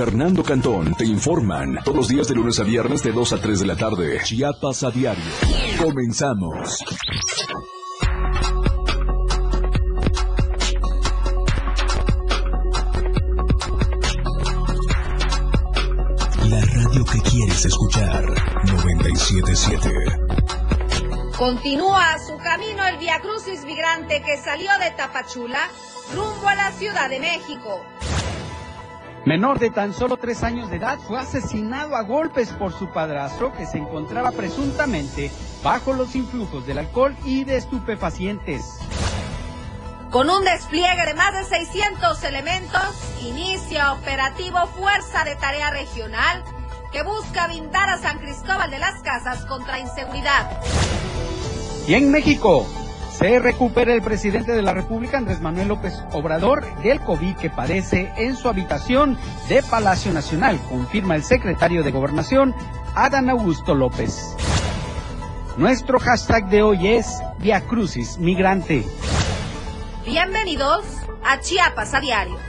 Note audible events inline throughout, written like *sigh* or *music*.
Fernando Cantón te informan todos los días de lunes a viernes de 2 a 3 de la tarde. Chiapas a diario. Comenzamos. La radio que quieres escuchar. 977. Continúa su camino el Via Crucis migrante que salió de Tapachula rumbo a la Ciudad de México. Menor de tan solo tres años de edad fue asesinado a golpes por su padrastro que se encontraba presuntamente bajo los influjos del alcohol y de estupefacientes. Con un despliegue de más de 600 elementos, inicia operativo Fuerza de Tarea Regional que busca blindar a San Cristóbal de las Casas contra inseguridad. Y en México, se recupera el presidente de la República, Andrés Manuel López Obrador, del COVID que padece en su habitación de Palacio Nacional, confirma el secretario de Gobernación, Adán Augusto López. Nuestro hashtag de hoy es Via Crucis Migrante. Bienvenidos a Chiapas a Diario.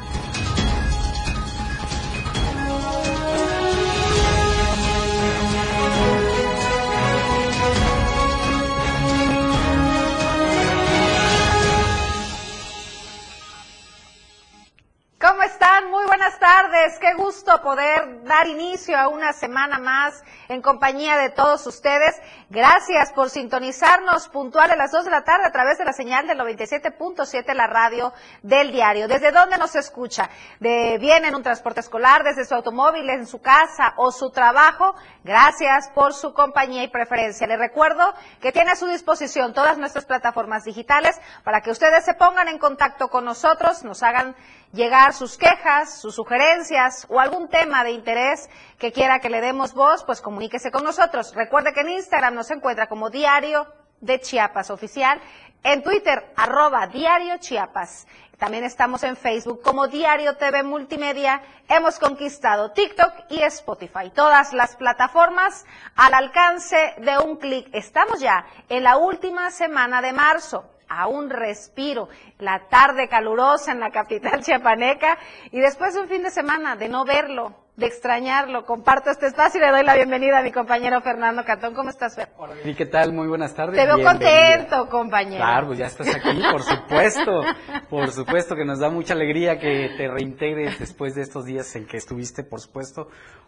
¿Cómo Muy buenas tardes. Qué gusto poder dar inicio a una semana más en compañía de todos ustedes. Gracias por sintonizarnos puntual a las 2 de la tarde a través de la señal del 97.7, la radio del diario. ¿Desde dónde nos escucha? De, viene en un transporte escolar, desde su automóvil, en su casa o su trabajo. Gracias por su compañía y preferencia. Les recuerdo que tiene a su disposición todas nuestras plataformas digitales para que ustedes se pongan en contacto con nosotros, nos hagan llegar sus quejas, sus sugerencias o algún tema de interés que quiera que le demos voz, pues comuníquese con nosotros. Recuerde que en Instagram nos encuentra como Diario de Chiapas Oficial, en Twitter arroba Diario Chiapas. También estamos en Facebook como Diario TV Multimedia. Hemos conquistado TikTok y Spotify. Todas las plataformas al alcance de un clic. Estamos ya en la última semana de marzo a un respiro, la tarde calurosa en la capital *laughs* chiapaneca y después de un fin de semana de no verlo, de extrañarlo, comparto este espacio y le doy la bienvenida a mi compañero Fernando Catón. ¿Cómo estás, Fer? Hola, ¿Y qué tal? Muy buenas tardes. Te veo contento, compañero. Claro, pues ya estás aquí, por supuesto. por supuesto que nos da mucha alegría que te reintegres después de estos días en que estuviste, por supuesto,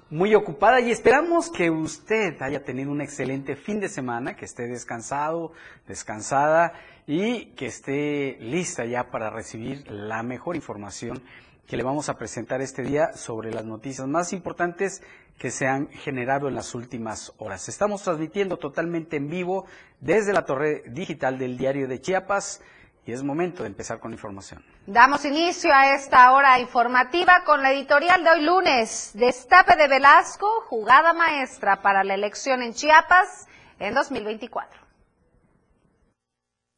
muy ocupada y esperamos que usted haya tenido un excelente fin de semana, que esté descansado, descansada y que esté lista ya para recibir la mejor información que le vamos a presentar este día sobre las noticias más importantes que se han generado en las últimas horas. Estamos transmitiendo totalmente en vivo desde la torre digital del diario de Chiapas y es momento de empezar con la información. Damos inicio a esta hora informativa con la editorial de hoy lunes. Destape de Velasco, jugada maestra para la elección en Chiapas en 2024.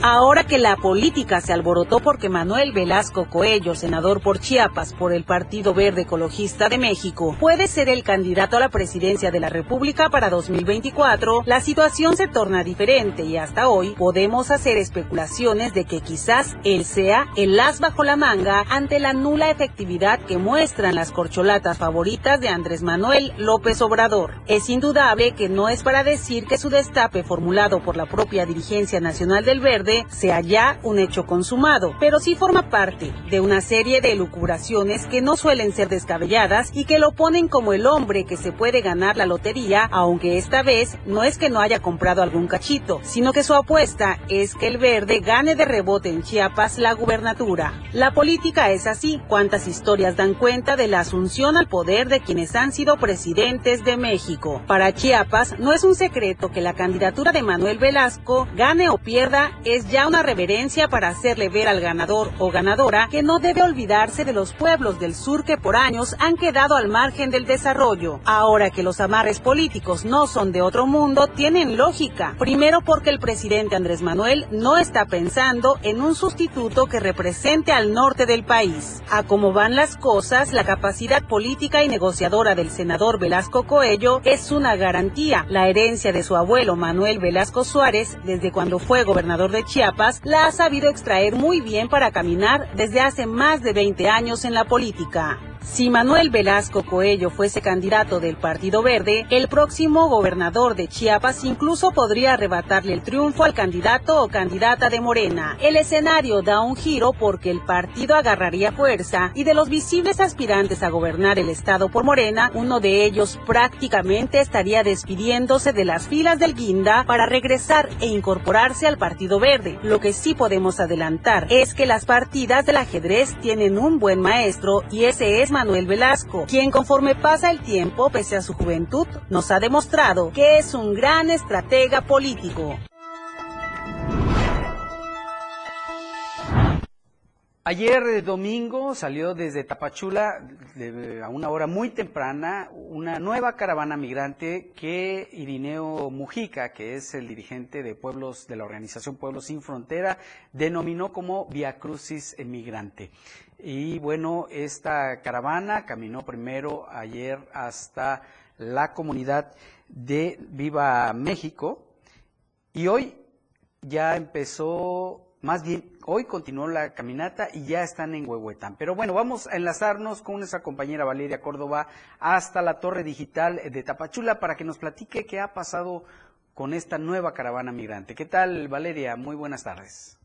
Ahora que la política se alborotó porque Manuel Velasco Coello, senador por Chiapas por el Partido Verde Ecologista de México, puede ser el candidato a la presidencia de la República para 2024, la situación se torna diferente y hasta hoy podemos hacer especulaciones de que quizás él sea el as bajo la manga ante la nula efectividad que muestran las corcholatas favoritas de Andrés Manuel López Obrador. Es indudable que no es para decir que su destape formulado por la propia dirigencia nacional del Verde sea ya un hecho consumado, pero sí forma parte de una serie de elucubraciones que no suelen ser descabelladas y que lo ponen como el hombre que se puede ganar la lotería, aunque esta vez no es que no haya comprado algún cachito, sino que su apuesta es que el verde gane de rebote en Chiapas la gubernatura. La política es así, cuántas historias dan cuenta de la asunción al poder de quienes han sido presidentes de México. Para Chiapas no es un secreto que la candidatura de Manuel Velasco gane o pierda es ya una reverencia para hacerle ver al ganador o ganadora que no debe olvidarse de los pueblos del sur que por años han quedado al margen del desarrollo. Ahora que los amarres políticos no son de otro mundo, tienen lógica. Primero porque el presidente Andrés Manuel no está pensando en un sustituto que represente al norte del país. A cómo van las cosas, la capacidad política y negociadora del senador Velasco Coello es una garantía. La herencia de su abuelo Manuel Velasco Suárez, desde cuando fue gobernador de Chiapas la ha sabido extraer muy bien para caminar desde hace más de 20 años en la política. Si Manuel Velasco Coello fuese candidato del Partido Verde, el próximo gobernador de Chiapas incluso podría arrebatarle el triunfo al candidato o candidata de Morena. El escenario da un giro porque el partido agarraría fuerza y de los visibles aspirantes a gobernar el estado por Morena, uno de ellos prácticamente estaría despidiéndose de las filas del Guinda para regresar e incorporarse al Partido Verde. Lo que sí podemos adelantar es que las partidas del ajedrez tienen un buen maestro y ese es Manuel Velasco, quien conforme pasa el tiempo, pese a su juventud, nos ha demostrado que es un gran estratega político. Ayer eh, domingo salió desde Tapachula a una hora muy temprana una nueva caravana migrante que Irineo Mujica, que es el dirigente de pueblos de la organización Pueblos sin Frontera, denominó como Via Crucis Migrante. Y bueno, esta caravana caminó primero ayer hasta la comunidad de Viva México y hoy ya empezó, más bien hoy continuó la caminata y ya están en Huehuetán. Pero bueno, vamos a enlazarnos con nuestra compañera Valeria Córdoba hasta la torre digital de Tapachula para que nos platique qué ha pasado con esta nueva caravana migrante. ¿Qué tal, Valeria? Muy buenas tardes.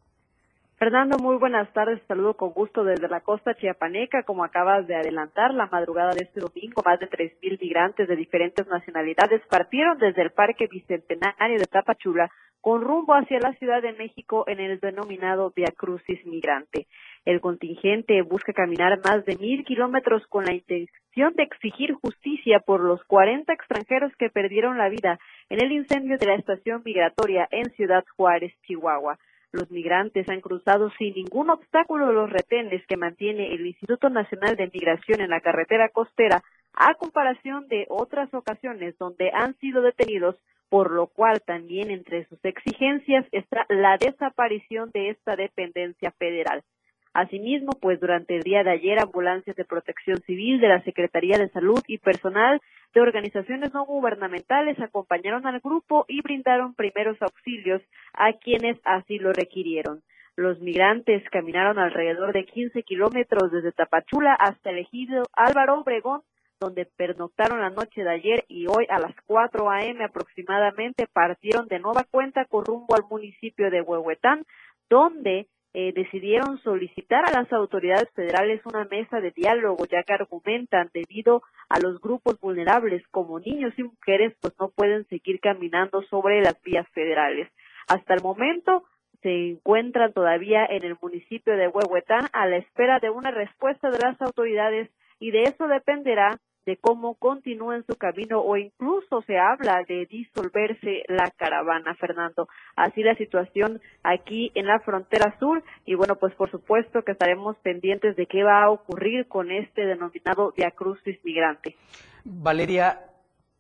Fernando, muy buenas tardes. Saludo con gusto desde la costa chiapaneca. Como acabas de adelantar, la madrugada de este domingo, más de 3.000 migrantes de diferentes nacionalidades partieron desde el Parque Bicentenario de Tapachula con rumbo hacia la Ciudad de México en el denominado Via Crucis Migrante. El contingente busca caminar más de mil kilómetros con la intención de exigir justicia por los 40 extranjeros que perdieron la vida en el incendio de la estación migratoria en Ciudad Juárez, Chihuahua. Los migrantes han cruzado sin ningún obstáculo los retenes que mantiene el Instituto Nacional de Migración en la carretera costera, a comparación de otras ocasiones donde han sido detenidos, por lo cual también entre sus exigencias está la desaparición de esta dependencia federal. Asimismo, pues durante el día de ayer, ambulancias de protección civil de la Secretaría de Salud y personal de organizaciones no gubernamentales acompañaron al grupo y brindaron primeros auxilios a quienes así lo requirieron. Los migrantes caminaron alrededor de 15 kilómetros desde Tapachula hasta el ejido Álvaro Obregón, donde pernoctaron la noche de ayer y hoy a las 4 a.m. aproximadamente partieron de nueva cuenta con rumbo al municipio de Huehuetán, donde eh, decidieron solicitar a las autoridades federales una mesa de diálogo, ya que argumentan debido a los grupos vulnerables como niños y mujeres, pues no pueden seguir caminando sobre las vías federales. Hasta el momento se encuentran todavía en el municipio de Huehuetán a la espera de una respuesta de las autoridades y de eso dependerá de cómo continúen su camino o incluso se habla de disolverse la caravana, Fernando. Así la situación aquí en la frontera sur y bueno, pues por supuesto que estaremos pendientes de qué va a ocurrir con este denominado Via Crucis migrante. Valeria,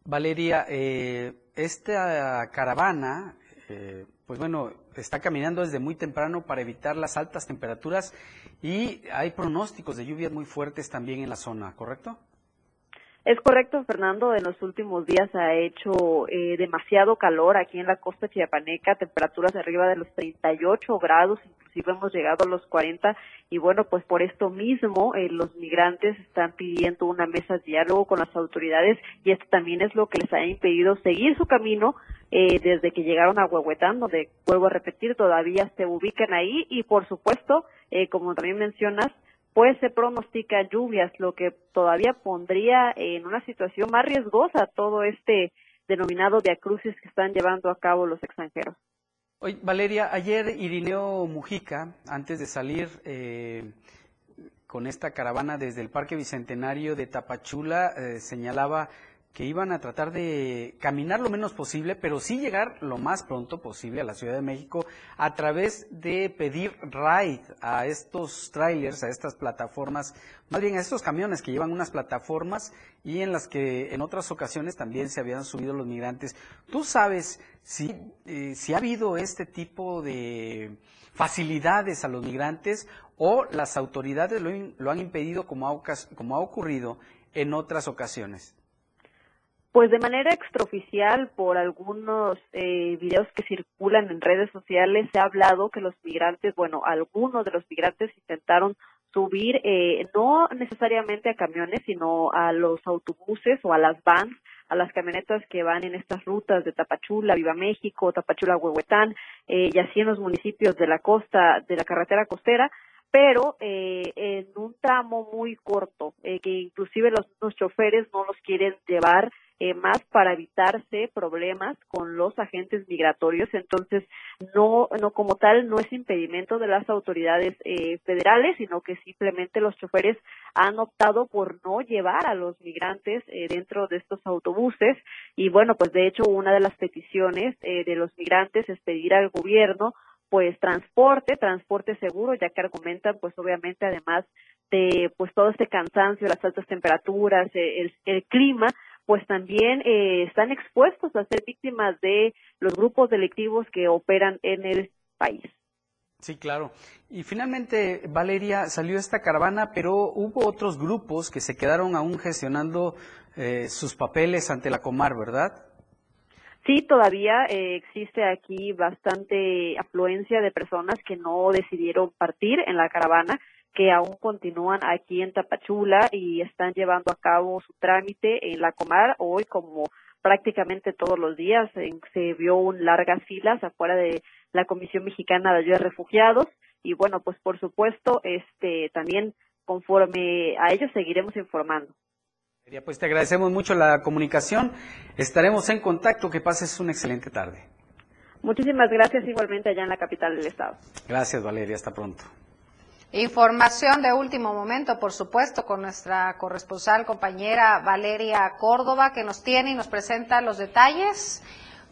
Valeria, eh, esta caravana, eh, pues bueno, está caminando desde muy temprano para evitar las altas temperaturas y hay pronósticos de lluvias muy fuertes también en la zona, ¿correcto? Es correcto, Fernando. En los últimos días ha hecho eh, demasiado calor aquí en la costa chiapaneca, temperaturas arriba de los 38 grados, inclusive hemos llegado a los 40. Y bueno, pues por esto mismo eh, los migrantes están pidiendo una mesa de diálogo con las autoridades y esto también es lo que les ha impedido seguir su camino eh, desde que llegaron a Huehuetán, donde vuelvo a repetir, todavía se ubican ahí y por supuesto, como también mencionas, pues se pronostica lluvias, lo que todavía pondría en una situación más riesgosa todo este denominado diacrucis que están llevando a cabo los extranjeros. Oye, Valeria, ayer Irineo Mujica, antes de salir eh, con esta caravana desde el Parque Bicentenario de Tapachula, eh, señalaba que iban a tratar de caminar lo menos posible, pero sí llegar lo más pronto posible a la Ciudad de México a través de pedir ride a estos trailers, a estas plataformas, más bien a estos camiones que llevan unas plataformas y en las que en otras ocasiones también se habían subido los migrantes. ¿Tú sabes si, eh, si ha habido este tipo de facilidades a los migrantes o las autoridades lo, lo han impedido como ha, como ha ocurrido en otras ocasiones? Pues de manera extraoficial, por algunos eh, videos que circulan en redes sociales, se ha hablado que los migrantes, bueno, algunos de los migrantes intentaron subir eh, no necesariamente a camiones, sino a los autobuses o a las vans, a las camionetas que van en estas rutas de Tapachula, Viva México, Tapachula, Huehuetán, eh, y así en los municipios de la costa, de la carretera costera, pero eh, en un tramo muy corto, eh, que inclusive los, los choferes no los quieren llevar eh, más para evitarse problemas con los agentes migratorios. Entonces, no, no como tal, no es impedimento de las autoridades eh, federales, sino que simplemente los choferes han optado por no llevar a los migrantes eh, dentro de estos autobuses. Y bueno, pues de hecho, una de las peticiones eh, de los migrantes es pedir al gobierno pues transporte, transporte seguro, ya que argumentan pues obviamente además de pues todo este cansancio, las altas temperaturas, el, el clima, pues también eh, están expuestos a ser víctimas de los grupos delictivos que operan en el país. Sí, claro. Y finalmente, Valeria, salió esta caravana, pero hubo otros grupos que se quedaron aún gestionando eh, sus papeles ante la Comar, ¿verdad? Sí, todavía eh, existe aquí bastante afluencia de personas que no decidieron partir en la caravana que aún continúan aquí en Tapachula y están llevando a cabo su trámite en la Comar. Hoy, como prácticamente todos los días, se vio largas filas afuera de la Comisión Mexicana de Ayuda a Refugiados y bueno, pues por supuesto, este también conforme a ellos seguiremos informando. Pues te agradecemos mucho la comunicación. Estaremos en contacto. Que pases una excelente tarde. Muchísimas gracias igualmente allá en la capital del estado. Gracias, Valeria. Hasta pronto. Información de último momento, por supuesto, con nuestra corresponsal compañera Valeria Córdoba, que nos tiene y nos presenta los detalles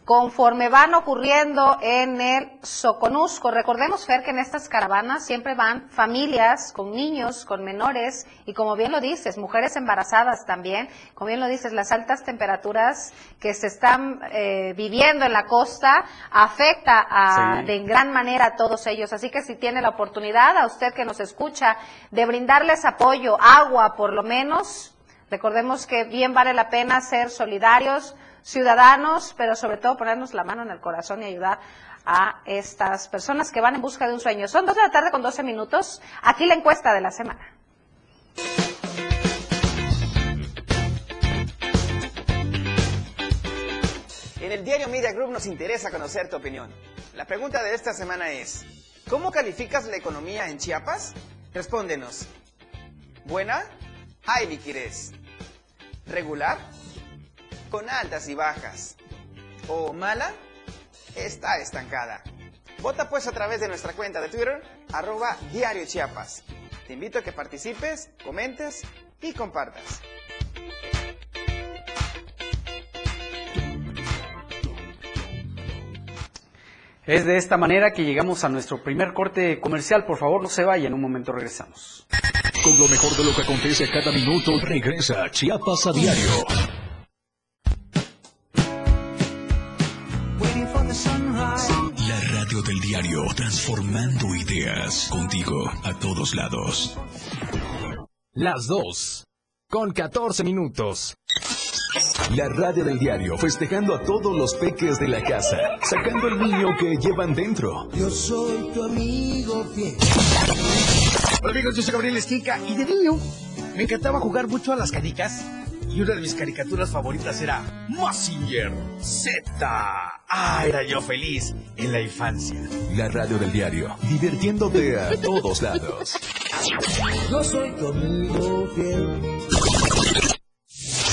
conforme van ocurriendo en el Soconusco. Recordemos, Fer, que en estas caravanas siempre van familias con niños, con menores y como bien lo dices, mujeres embarazadas también. Como bien lo dices, las altas temperaturas que se están eh, viviendo en la costa afecta a, sí. de gran manera a todos ellos. Así que si tiene la oportunidad, a usted que nos escucha, de brindarles apoyo, agua por lo menos, recordemos que bien vale la pena ser solidarios ciudadanos, pero sobre todo ponernos la mano en el corazón y ayudar a estas personas que van en busca de un sueño. Son dos de la tarde con 12 minutos. Aquí la encuesta de la semana. En el diario Media Group nos interesa conocer tu opinión. La pregunta de esta semana es, ¿cómo calificas la economía en Chiapas? Respóndenos. ¿Buena? Hay liquidez. ¿Regular? Con altas y bajas. ¿O mala? Está estancada. Vota pues a través de nuestra cuenta de Twitter, arroba Diario Chiapas. Te invito a que participes, comentes y compartas. Es de esta manera que llegamos a nuestro primer corte comercial. Por favor, no se vayan, en un momento regresamos. Con lo mejor de lo que acontece a cada minuto, regresa Chiapas a diario. Transformando ideas contigo a todos lados. Las dos, con 14 minutos. La radio del diario, festejando a todos los peques de la casa, sacando el niño que llevan dentro. Yo soy tu amigo fiel. Hola amigos, yo soy Gabriel Esquinca y de niño me encantaba jugar mucho a las canicas y una de mis caricaturas favoritas era Massinger Z. Ah, era yo feliz en la infancia. La radio del diario, divirtiéndote a todos lados. Yo soy tu amigo fiel.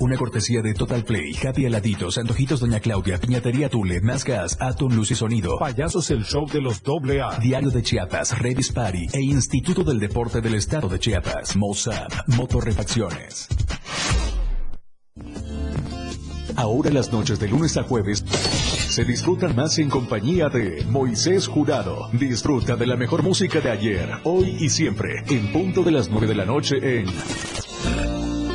Una cortesía de Total Play, Happy Heladitos, Antojitos Doña Claudia, Piñatería Tule, Más Gas, Atom Luz y Sonido. Payasos el show de los doble A. Diario de Chiapas, Revis Party e Instituto del Deporte del Estado de Chiapas. Mossad, Motorrefacciones. Ahora las noches de lunes a jueves se disfrutan más en compañía de Moisés Jurado. Disfruta de la mejor música de ayer, hoy y siempre, en punto de las 9 de la noche en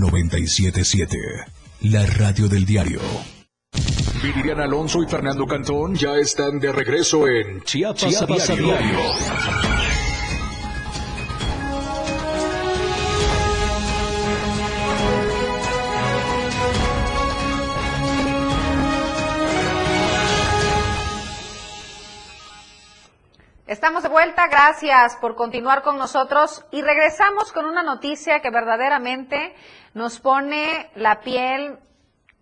97.7. La Radio del Diario. Viridiana Alonso y Fernando Cantón ya están de regreso en Chiapas, Chiapas a a diario. diario. Estamos de vuelta, gracias por continuar con nosotros y regresamos con una noticia que verdaderamente nos pone la piel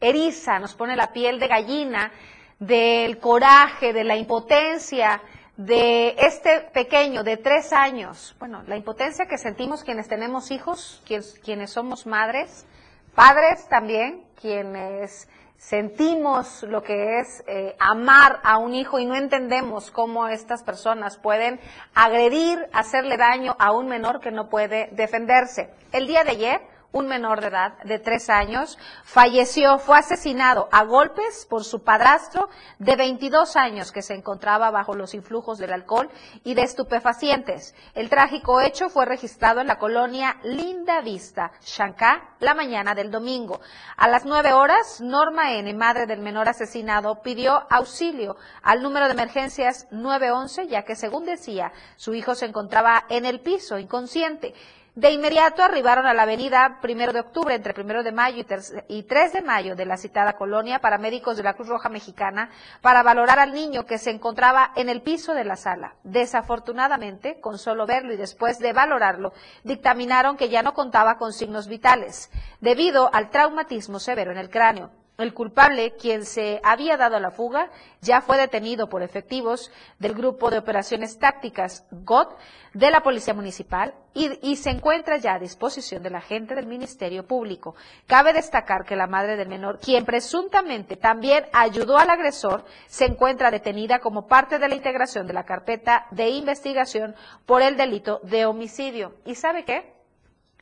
eriza, nos pone la piel de gallina del coraje, de la impotencia de este pequeño de tres años. Bueno, la impotencia que sentimos quienes tenemos hijos, quienes, quienes somos madres, padres también, quienes sentimos lo que es eh, amar a un hijo y no entendemos cómo estas personas pueden agredir, hacerle daño a un menor que no puede defenderse. El día de ayer, un menor de edad de tres años falleció, fue asesinado a golpes por su padrastro de 22 años que se encontraba bajo los influjos del alcohol y de estupefacientes. El trágico hecho fue registrado en la colonia Linda Vista, Shankar, la mañana del domingo. A las nueve horas, Norma N., madre del menor asesinado, pidió auxilio al número de emergencias 911, ya que según decía, su hijo se encontraba en el piso, inconsciente. De inmediato arribaron a la avenida Primero de Octubre, entre Primero de Mayo y, y 3 de Mayo de la citada colonia, paramédicos de la Cruz Roja Mexicana, para valorar al niño que se encontraba en el piso de la sala. Desafortunadamente, con solo verlo y después de valorarlo, dictaminaron que ya no contaba con signos vitales, debido al traumatismo severo en el cráneo. El culpable, quien se había dado a la fuga, ya fue detenido por efectivos del Grupo de Operaciones Tácticas GOT de la Policía Municipal y, se encuentra ya a disposición del agente del Ministerio Público. Cabe destacar que la madre del menor, quien presuntamente también ayudó al agresor, se encuentra detenida como parte de la integración de la carpeta de investigación por el delito de homicidio. ¿Y sabe qué?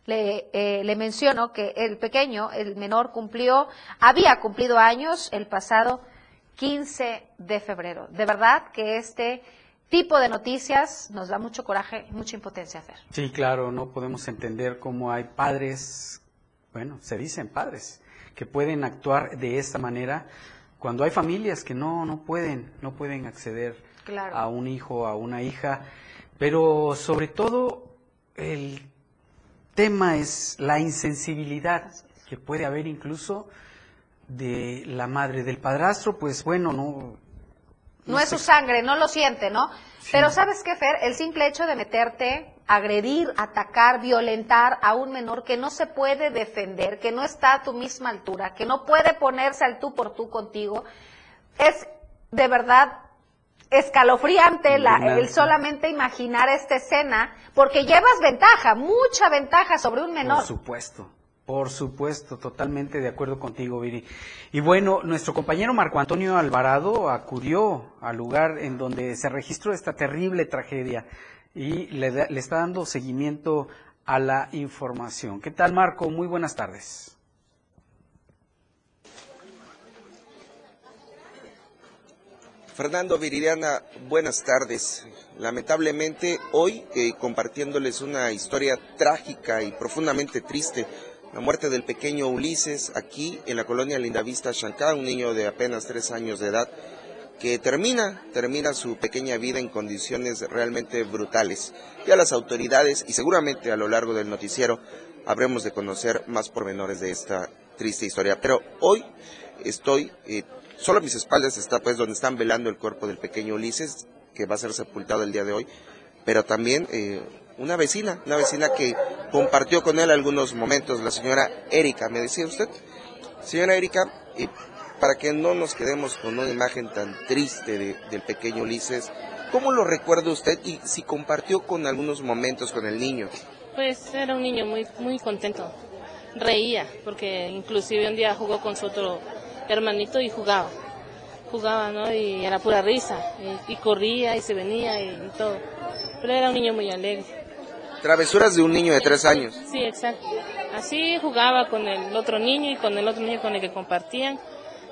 Le, eh, le menciono que el pequeño, el menor, cumplió, había cumplido años el pasado 15 de febrero. De verdad que este tipo de noticias nos da mucho coraje y mucha impotencia hacer. Sí, claro, no podemos entender cómo hay padres, bueno, se dicen padres, que pueden actuar de esta manera cuando hay familias que no, no pueden, no pueden acceder Claro. a un hijo, a una hija, pero sobre todo el tema es la insensibilidad que puede haber incluso de la madre del padrastro, pues bueno, no, No es su sangre, no lo siente, ¿no? Pero ¿sabes qué, Fer? El simple hecho de meterte, agredir, atacar, violentar a un menor que no se puede defender, que no está a tu misma altura, que no puede ponerse al tú por tú contigo, es de verdad escalofriante la- el solamente imaginar esta escena, porque llevas ventaja, mucha ventaja sobre un menor. Por supuesto, por supuesto, totalmente de acuerdo contigo, Viri. Y bueno, nuestro compañero Marco Antonio Alvarado acudió al lugar en donde se registró esta terrible tragedia y le, da- le está dando seguimiento a la información. ¿Qué tal, Marco? Muy buenas tardes. Fernando Viridiana, buenas tardes. Lamentablemente hoy eh, compartiéndoles una historia trágica y profundamente triste La muerte del pequeño Ulises aquí en la colonia Lindavista Chancá, un niño de apenas tres años de edad, que termina, termina su pequeña vida en condiciones realmente brutales. Ya las autoridades y seguramente a lo largo del noticiero habremos de conocer más pormenores de esta triste historia. Pero hoy estoy, eh, solo a mis espaldas está pues donde están velando el cuerpo del pequeño Ulises, que va a ser sepultado el día de hoy, pero también eh, una vecina, una vecina que compartió con él algunos momentos, la señora Erika, ¿me decía usted? Señora Erika, eh, para que no nos quedemos con una imagen tan triste de- del pequeño Ulises, ¿cómo lo recuerda usted y si compartió con algunos momentos con el niño? Pues era un niño muy, muy contento. Reía, porque inclusive un día jugó con su otro hermanito y jugaba. Jugaba, ¿no? Y era pura risa. Y, y corría y se venía y, y todo. Pero era un niño muy alegre. Travesuras de un niño de tres años. Sí, exacto. Así jugaba con el otro niño y con el otro niño con el que compartían.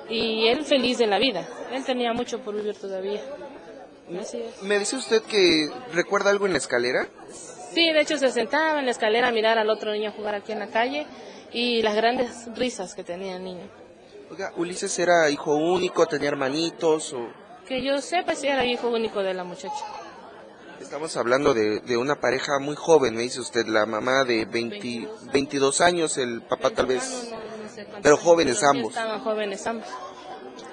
Y él feliz de la vida. Él tenía mucho por vivir todavía. Así es. ¿Me dice usted que recuerda algo en la escalera? Sí, de hecho se sentaba en la escalera a mirar al otro niño jugar aquí en la calle y las grandes risas que tenía el niño. Oiga, Ulises era hijo único, tenía hermanitos o... Que yo sepa si era hijo único de la muchacha. Estamos hablando de, de una pareja muy joven, me dice usted, la mamá de 20 22 años, el papá tal vez... Pero jóvenes Pero ambos. Estaban jóvenes ambos.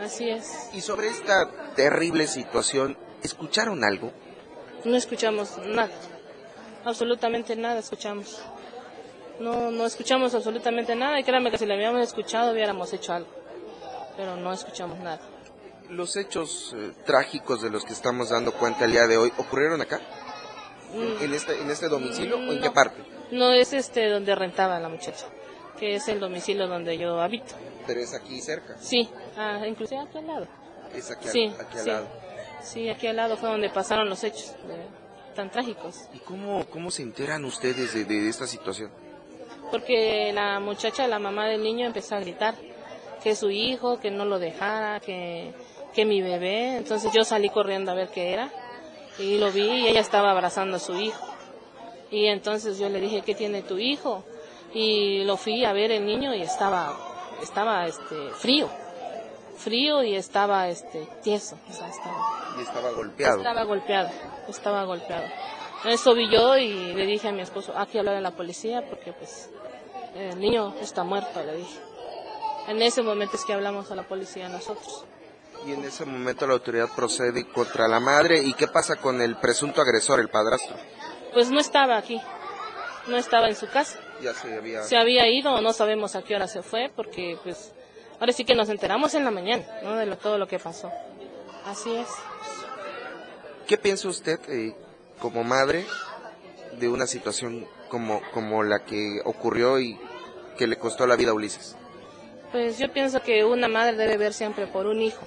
Así es. Y sobre esta terrible situación, ¿escucharon algo? No escuchamos nada. Absolutamente nada escuchamos. No, no escuchamos absolutamente nada y créanme que si lo habíamos escuchado hubiéramos hecho algo. Pero no escuchamos nada. Los hechos eh, trágicos de los que estamos dando cuenta el día de hoy, ¿ocurrieron acá? Mm. ¿En este, en este domicilio o en No. qué parte? No es este donde rentaba la muchacha, que es el domicilio donde yo habito. Pero es aquí cerca. Sí, ah, inclusive aquí al lado. Es aquí, al- Sí, aquí al sí. lado. Sí, aquí al lado fue donde pasaron los hechos de- tan trágicos. ¿Y cómo, cómo se enteran ustedes de, de esta situación? Porque la muchacha, la mamá del niño, empezó a gritar que su hijo, que no lo dejara, que, que mi bebé. Entonces yo salí corriendo a ver qué era y lo vi y ella estaba abrazando a su hijo. Y entonces yo le dije, ¿qué tiene tu hijo? Y lo fui a ver el niño y estaba, estaba este, frío, frío y estaba este, tieso. o sea, estaba- Y estaba golpeado. estaba golpeado, estaba golpeado. Eso vi yo y le dije a mi esposo, hay que hablar a la policía porque pues el niño está muerto, le dije. En ese momento es que hablamos a la policía nosotros. Y en ese momento la autoridad procede contra la madre. ¿Y qué pasa con el presunto agresor, el padrastro? Pues no estaba aquí, no estaba en su casa. Ya se había... Se había ido o no sabemos a qué hora se fue porque pues ahora sí que nos enteramos en la mañana, ¿no? De lo- todo lo que pasó. Así es. ¿Qué piensa usted eh, como madre de una situación como, como la que ocurrió y que le costó la vida a Ulises? Pues yo pienso que una madre debe ver siempre por un hijo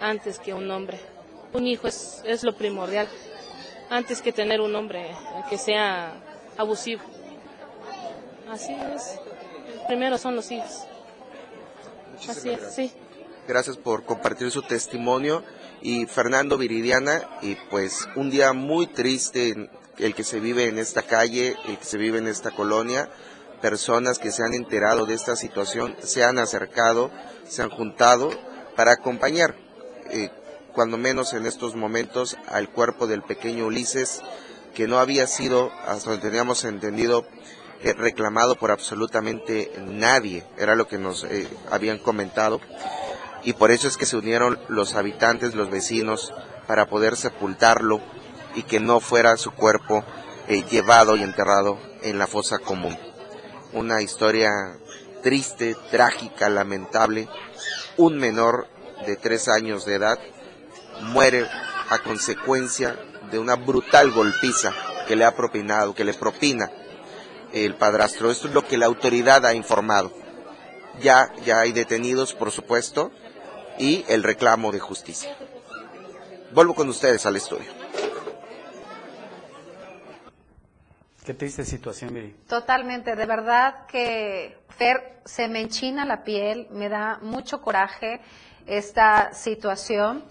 antes que un hombre. Un hijo es, es lo primordial, antes que tener un hombre que sea abusivo. Así es. Primero son los hijos. Así es, sí. Gracias por compartir su testimonio. Y Fernando Viridiana, y pues un día muy triste el que se vive en esta calle, el que se vive en esta colonia. Personas que se han enterado de esta situación se han acercado, se han juntado para acompañar, eh, cuando menos en estos momentos, al cuerpo del pequeño Ulises, que no había sido, hasta donde teníamos entendido, eh, reclamado por absolutamente nadie, era lo que nos eh, habían comentado, y por eso es que se unieron los habitantes, los vecinos, para poder sepultarlo y que no fuera su cuerpo llevado y enterrado en la fosa común. Una historia triste, trágica, lamentable. Un menor de tres años de edad muere a consecuencia de una brutal golpiza que le ha propinado, que le propina el padrastro. Esto es lo que la autoridad ha informado. Ya, ya hay detenidos, por supuesto, y el reclamo de justicia. Vuelvo con ustedes al estudio. Qué triste situación, Viri. Totalmente, de verdad que Fer se me enchina la piel, me da mucho coraje esta situación,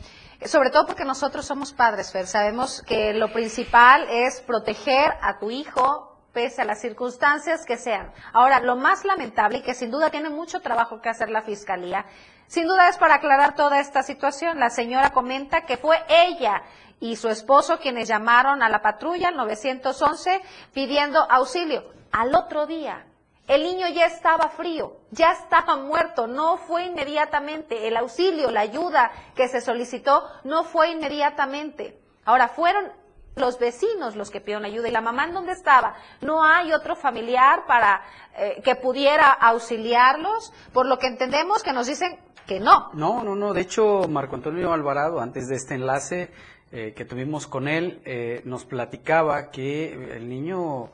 sobre todo porque nosotros somos padres, Fer, sabemos que lo principal es proteger a tu hijo, pese a las circunstancias que sean. Ahora, lo más lamentable y que sin duda tiene mucho trabajo que hacer la Fiscalía, sin duda es para aclarar toda esta situación. La señora comenta que fue ella y su esposo quienes llamaron a la patrulla al 911 pidiendo auxilio. Al otro día, el niño ya estaba frío, ya estaba muerto, no fue inmediatamente. El auxilio, la ayuda que se solicitó, no fue inmediatamente. Ahora, fueron los vecinos los que pidieron ayuda. ¿Y la mamá en dónde estaba? No hay otro familiar para eh, que pudiera auxiliarlos, por lo que entendemos que nos dicen que no. No, no, no. De hecho, Marco Antonio Alvarado, antes de este enlace eh, que tuvimos con él, eh, nos platicaba que el niño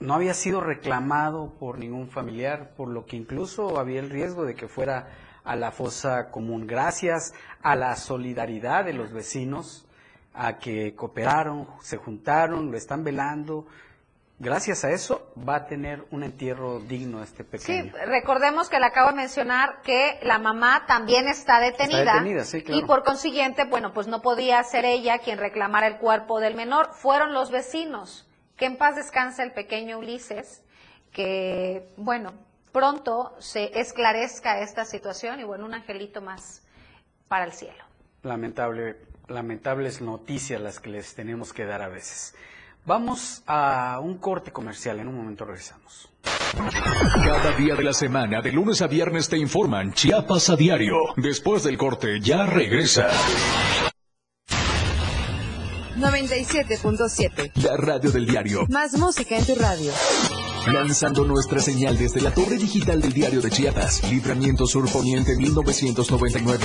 no había sido reclamado por ningún familiar, por lo que incluso había el riesgo de que fuera a la fosa común. Gracias a la solidaridad de los vecinos, a que cooperaron, se juntaron, lo están velando. Gracias a eso va a tener un entierro digno este pequeño. Sí, recordemos que le acabo de mencionar que la mamá también está detenida. Está detenida sí, claro. Y por consiguiente, bueno, pues no podía ser ella quien reclamara el cuerpo del menor, fueron los vecinos. Que en paz descanse el pequeño Ulises, que, bueno, pronto se esclarezca esta situación y, bueno, un angelito más para el cielo. Lamentable lamentables noticias las que les tenemos que dar a veces. Vamos a un corte comercial, en un momento regresamos. Cada día de la semana, de lunes a viernes, te informan Chiapas a diario. Después del corte, ya regresa. 97.7. La radio del diario. Más música en tu radio. Lanzando nuestra señal desde la torre digital del diario de Chiapas. Libramiento Sur Poniente 1999.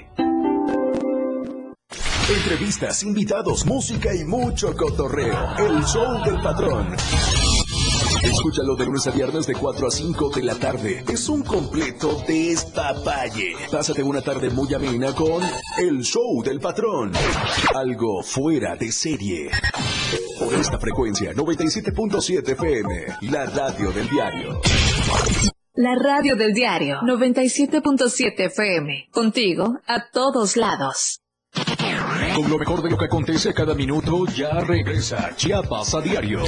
Entrevistas, invitados, música y mucho cotorreo. El show del patrón. Escúchalo de lunes a viernes de 4 a 5 de la tarde. Es un completo despapalle. Pásate una tarde muy amena con El Show del Patrón. Algo fuera de serie. Por esta frecuencia, 97.7 FM, la radio del diario. La radio del diario 97.7 FM. Contigo a todos lados. Con lo mejor de lo que acontece cada minuto, ya regresa Chiapas a diario.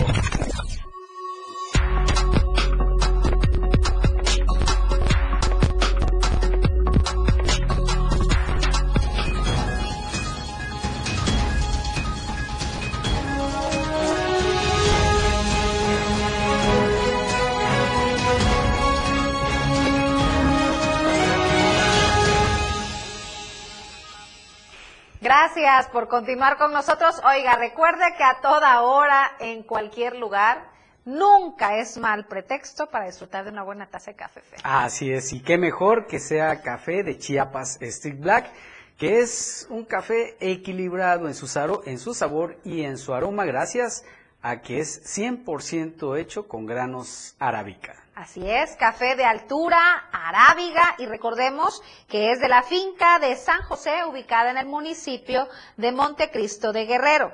Gracias por continuar con nosotros. Oiga, recuerde que a toda hora, en cualquier lugar, nunca es mal pretexto para disfrutar de una buena taza de café. Fe. Así es, y qué mejor que sea café de Chiapas Street Black, que es un café equilibrado en su, en su sabor y en su aroma gracias a que es 100% hecho con granos arábica. Así es, café de altura, arábiga y recordemos que es de la finca de San José ubicada en el municipio de Montecristo de Guerrero.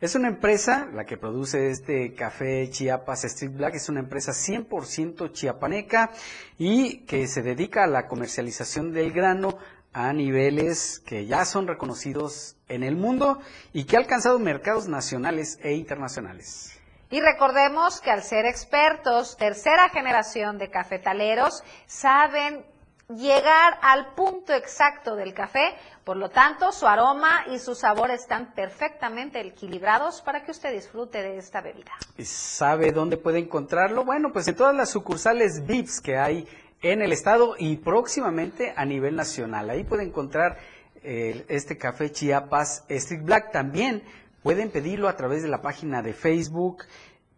Es una empresa, la que produce este café Chiapas Street Black, es una empresa 100% chiapaneca y que se dedica a la comercialización del grano a niveles que ya son reconocidos en el mundo y que ha alcanzado mercados nacionales e internacionales. Y recordemos que al ser expertos, tercera generación de cafetaleros, saben llegar al punto exacto del café, por lo tanto su aroma y su sabor están perfectamente equilibrados para que usted disfrute de esta bebida. ¿Y sabe dónde puede encontrarlo? Bueno, pues en todas las sucursales VIPs que hay en el estado y próximamente a nivel nacional. Ahí puede encontrar eh, este café Chiapas Street Black. También pueden pedirlo a través de la página de Facebook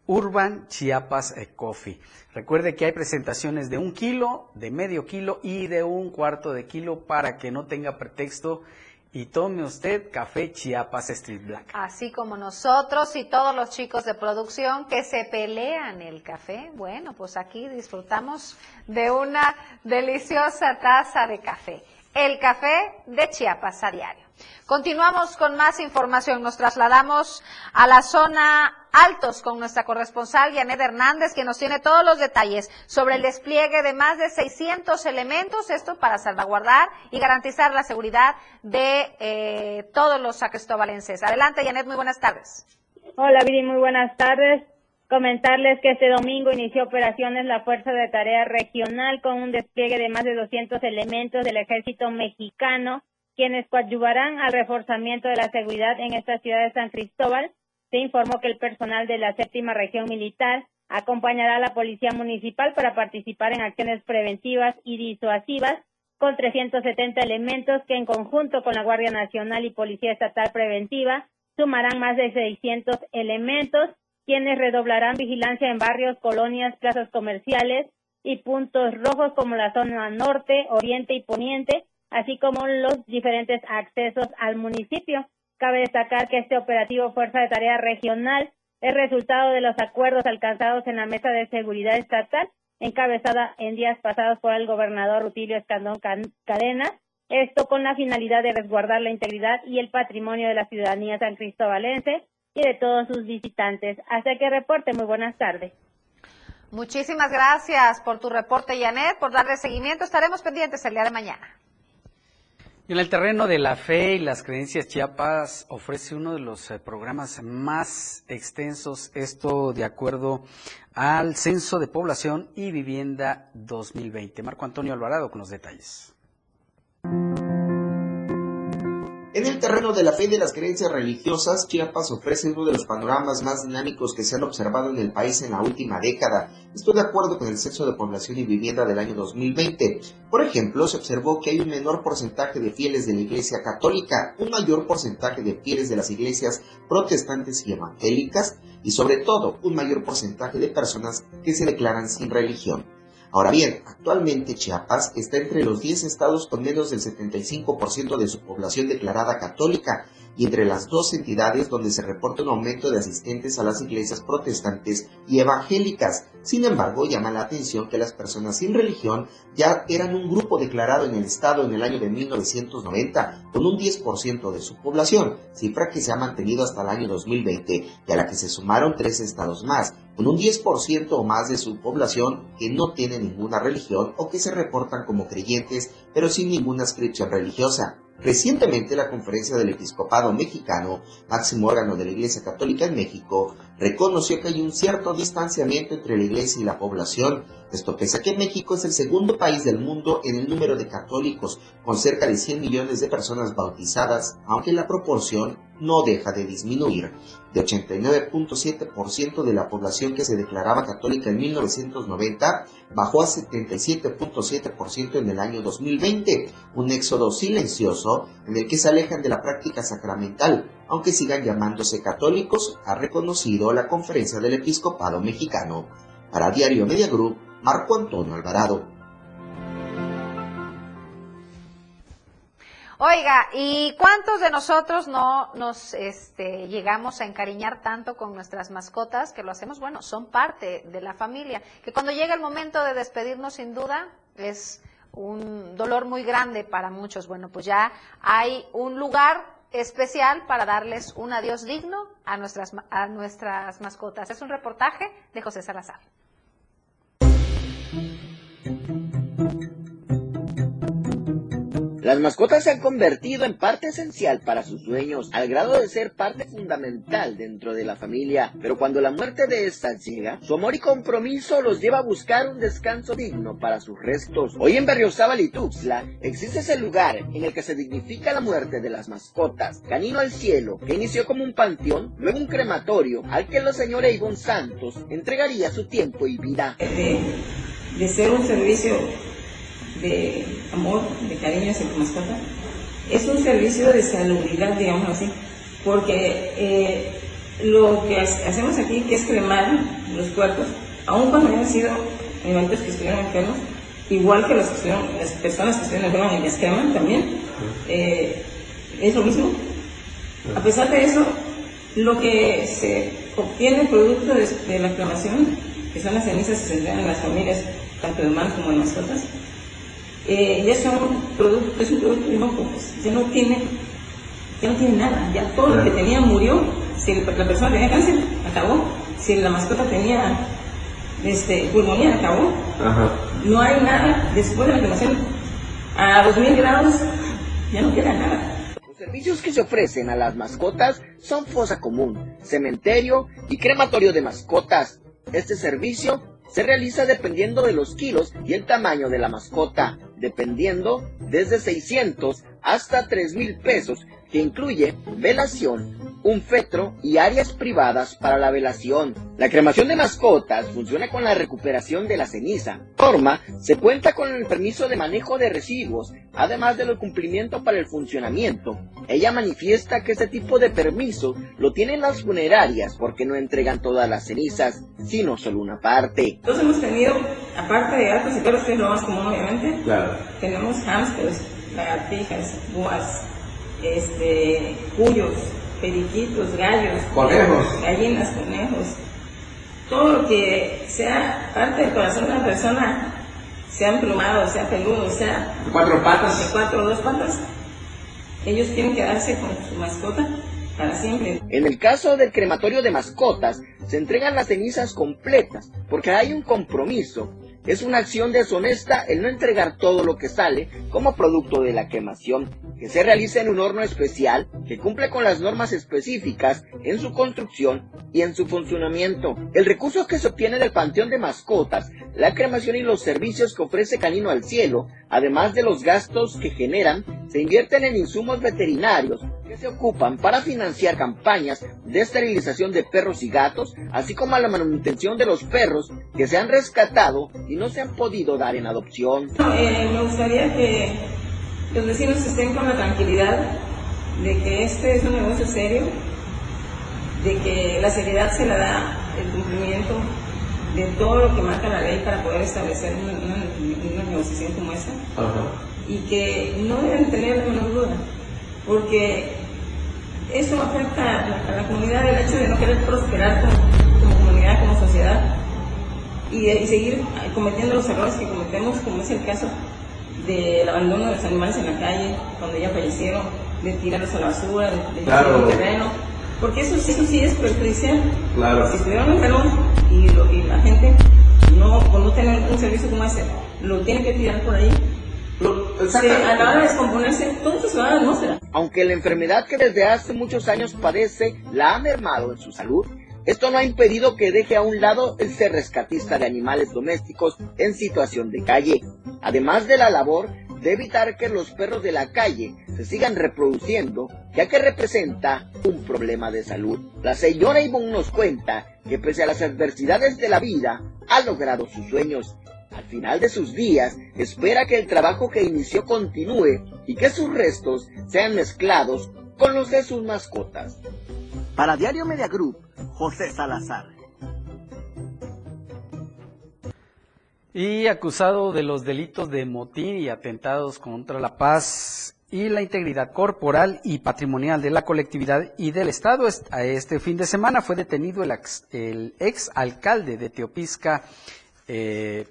Urban Chiapas Coffee. Recuerde que hay presentaciones de un kilo, de medio kilo y de un cuarto de kilo para que no tenga pretexto y tome usted café Chiapas Street Black. Así como nosotros y todos los chicos de producción que se pelean el café, bueno, pues aquí disfrutamos de una deliciosa taza de café. El café de Chiapas a diario. Continuamos con más información. Nos trasladamos a la zona Altos con nuestra corresponsal Janet Hernández, que nos tiene todos los detalles sobre el despliegue de más de 600 elementos, esto para salvaguardar y garantizar la seguridad de eh, todos los sacristobalenses. Adelante, Janet, muy buenas tardes. Hola, Viri, muy buenas tardes. Comentarles que este domingo inició operaciones la Fuerza de Tarea Regional con un despliegue de más de 200 elementos del Ejército Mexicano quienes coadyuvarán al reforzamiento de la seguridad en esta ciudad de San Cristóbal. Se informó que el personal de la séptima región militar acompañará a la Policía Municipal para participar en acciones preventivas y disuasivas con 370 elementos que en conjunto con la Guardia Nacional y Policía Estatal Preventiva sumarán más de 600 elementos, quienes redoblarán vigilancia en barrios, colonias, plazas comerciales y puntos rojos como la zona norte, oriente y poniente, así como los diferentes accesos al municipio. Cabe destacar que este operativo Fuerza de Tarea Regional es resultado de los acuerdos alcanzados en la Mesa de Seguridad Estatal, encabezada en días pasados por el gobernador Rutilio Escandón Cadena, esto con la finalidad de resguardar la integridad y el patrimonio de la ciudadanía san cristobalense y de todos sus visitantes. Hasta que reporte, muy buenas tardes. Muchísimas gracias por tu reporte, Janet, por darle seguimiento. Estaremos pendientes el día de mañana. En el terreno de la fe y las creencias, Chiapas ofrece uno de los eh, programas más extensos, esto de acuerdo al Censo de Población y Vivienda 2020. Marco Antonio Alvarado con los detalles. En el terreno de la fe y de las creencias religiosas, Chiapas ofrece uno de los panoramas más dinámicos que se han observado en el país en la última década. Estoy de acuerdo con el Censo de Población y Vivienda del año 2020. Por ejemplo, se observó que hay un menor porcentaje de fieles de la Iglesia Católica, un mayor porcentaje de fieles de las iglesias protestantes y evangélicas, y sobre todo un mayor porcentaje de personas que se declaran sin religión. Ahora bien, actualmente Chiapas está entre los 10 estados con menos del 75% de su población declarada católica y entre las dos entidades donde se reporta un aumento de asistentes a las iglesias protestantes y evangélicas. Sin embargo, llama la atención que las personas sin religión ya eran un grupo declarado en el Estado en el año de 1990, con un 10% de su población, cifra que se ha mantenido hasta el año 2020 y a la que se sumaron tres estados más, con un 10% o más de su población que no tiene ninguna religión o que se reportan como creyentes pero sin ninguna inscripción religiosa. Recientemente la Conferencia del Episcopado Mexicano, máximo órgano de la Iglesia Católica en México, reconoció que hay un cierto distanciamiento entre la Iglesia y la población, esto pese a que México es el segundo país del mundo en el número de católicos, con cerca de 100 millones de personas bautizadas, aunque la proporción no deja de disminuir. De 89.7% de la población que se declaraba católica en 1990, bajó a 77.7% en el año 2020, un éxodo silencioso en el que se alejan de la práctica sacramental, aunque sigan llamándose católicos, ha reconocido la Conferencia del Episcopado Mexicano. Para Diario Media Group, Marco Antonio Alvarado. Oiga, ¿y cuántos de nosotros no nos este, llegamos a encariñar tanto con nuestras mascotas que lo hacemos? Bueno, son parte de la familia, que cuando llega el momento de despedirnos, sin duda, es un dolor muy grande para muchos. Bueno, pues ya hay un lugar especial para darles un adiós digno a nuestras, a nuestras mascotas. Es un reportaje de José Salazar. Las mascotas se han convertido en parte esencial para sus dueños, al grado de ser parte fundamental dentro de la familia. Pero cuando la muerte de estas llega, su amor y compromiso los lleva a buscar un descanso digno para sus restos. Hoy en Berriozábal y Tuxtla existe ese lugar en el que se dignifica la muerte de las mascotas. Canino al Cielo, que inició como un panteón, luego un crematorio, al que la señora Ivonne Santos entregaría su tiempo y vida. De, ser un servicio de amor, de cariño hacia tu mascota, es un servicio de salubridad, digamos así, porque eh, lo que hacemos aquí, que es cremar los cuerpos, aun cuando hayan sido animales que estuvieron enfermos, igual que los que las personas que estuvieron enfermas y las creman también, eh, es lo mismo. A pesar de eso, lo que se obtiene producto de, la cremación, que son las cenizas que se entregan en las familias, tanto de humanos como de mascotas, eh, ya es un producto, es un producto inocuo, pues, ya no tiene, ya no tiene nada, ya todo lo que tenía murió, si la persona tenía cáncer, acabó, si la mascota tenía este, pulmonía, acabó, no hay nada después de la quemación, a 2000 grados ya no queda nada. Los servicios que se ofrecen a las mascotas son fosa común, cementerio y crematorio de mascotas. Este servicio se realiza dependiendo de los kilos y el tamaño de la mascota, dependiendo desde 600 hasta 3 mil pesos, que incluye velación, un fetro y áreas privadas para la velación. La cremación de mascotas funciona con la recuperación de la ceniza. Forma se cuenta con el permiso de manejo de residuos, además del cumplimiento para el funcionamiento. Ella manifiesta que este tipo de permiso lo tienen las funerarias porque no entregan todas las cenizas, sino solo una parte. Todos hemos tenido, aparte de gatos y perros, que es lo más común obviamente, tenemos hamsters, lagartijas, boas, este, cuyos, periquitos, gallos, conejos, gallinas, conejos, todo lo que sea parte del corazón de una persona, sea emplumado, sea peludo, sea cuatro patas, de cuatro o dos patas, ellos tienen que darse con su mascota para siempre. En el caso del crematorio de mascotas, se entregan las cenizas completas, porque hay un compromiso es una acción deshonesta el no entregar todo lo que sale como producto de la quemación, que se realiza en un horno especial que cumple con las normas específicas en su construcción y en su funcionamiento. El recurso que se obtiene del panteón de mascotas, la cremación y los servicios que ofrece Canino al Cielo, además de los gastos que generan, se invierten en insumos veterinarios que se ocupan para financiar campañas de esterilización de perros y gatos, así como a la manutención de los perros que se han rescatado y no se han podido dar en adopción. Eh, me gustaría que los vecinos estén con la tranquilidad de que este es un negocio serio, de que la seriedad se la da el cumplimiento de todo lo que marca la ley para poder establecer una, negociación como esta y que no deben tener la menor duda porque eso afecta a la, comunidad el hecho de no querer prosperar como, comunidad, como sociedad y, seguir cometiendo los errores que cometemos como es el caso del abandono de los animales en la calle cuando ya fallecieron, de tirarlos a la basura, de, de el terreno, porque eso, eso sí es perjudicial. Claro. Si estuvieron enfermos y, y la gente no, por no tener un servicio como ese, lo tiene que tirar por ahí, a la hora de descomponerse, todo eso se va a la Aunque la enfermedad que desde hace muchos años padece la ha mermado en su salud, esto no ha impedido que deje a un lado el ser rescatista de animales domésticos en situación de calle, además de la labor de evitar que los perros de la calle se sigan reproduciendo, ya que representa un problema de salud. La señora Ivonne nos cuenta que pese a las adversidades de la vida, ha logrado sus sueños. Al final de sus días, espera que el trabajo que inició continúe y que sus restos sean mezclados con los de sus mascotas. Para Diario Media Group, José Salazar. Y acusado de los delitos de motín y atentados contra la paz y la integridad corporal y patrimonial de la colectividad y del Estado. Este fin de semana fue detenido el ex, alcalde de Teopisca, eh,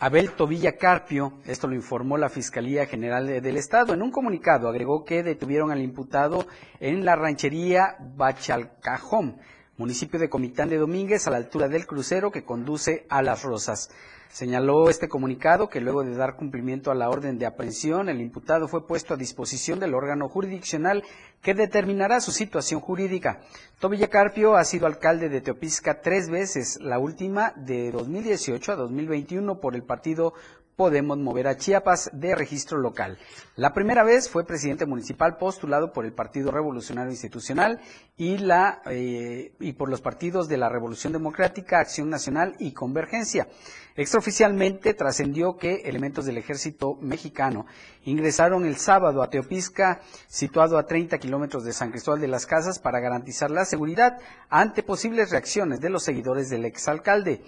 Abel Tobilla Carpio, esto lo informó la Fiscalía General del Estado. En un comunicado agregó que detuvieron al imputado en la ranchería Bachalcajón, municipio de Comitán de Domínguez, a la altura del crucero que conduce a Las Rosas. Señaló este comunicado que luego de dar cumplimiento a la orden de aprehensión, el imputado fue puesto a disposición del órgano jurisdiccional que determinará su situación jurídica. Tobilla Carpio ha sido alcalde de Teopisca tres veces, la última de 2018 a 2021 por el partido Podemos Mover a Chiapas de registro local. La primera vez fue presidente municipal postulado por el Partido Revolucionario Institucional eh, y por los partidos de la Revolución Democrática, Acción Nacional y Convergencia. Extraoficialmente trascendió que elementos del ejército mexicano ingresaron el sábado a Teopisca, situado a 30 kilómetros de San Cristóbal de las Casas, para garantizar la seguridad ante posibles reacciones de los seguidores del exalcalde.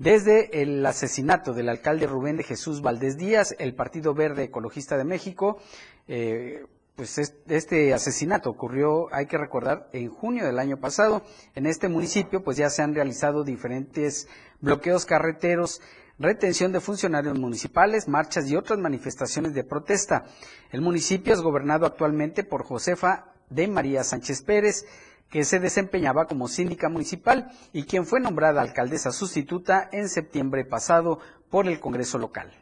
Desde el asesinato del alcalde Rubén de Jesús Valdés Díaz, el Partido Verde Ecologista de México, eh, pues este asesinato ocurrió, hay que recordar, en junio del año pasado. En este municipio, pues ya se han realizado diferentes bloqueos carreteros, retención de funcionarios municipales, marchas y otras manifestaciones de protesta. El municipio es gobernado actualmente por Josefa de María Sánchez Pérez, que se desempeñaba como síndica municipal y quien fue nombrada alcaldesa sustituta en septiembre pasado por el Congreso local.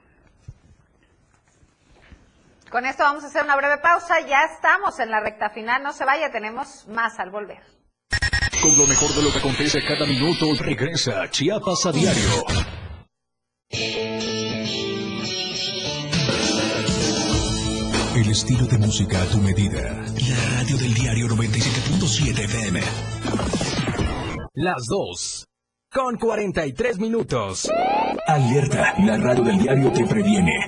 Con esto vamos a hacer una breve pausa. Ya estamos en la recta final. No se vaya, tenemos más al volver. Con lo mejor de lo que acontece cada minuto, regresa Chiapas a diario. El estilo de música a tu medida. La radio del diario 97.7 FM. Las dos. Con 43 minutos. Alerta. La radio del diario te previene.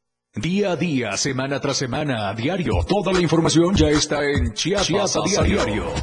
Día a día, semana tras semana, a diario. Toda la información ya está en Chiapas, a diario.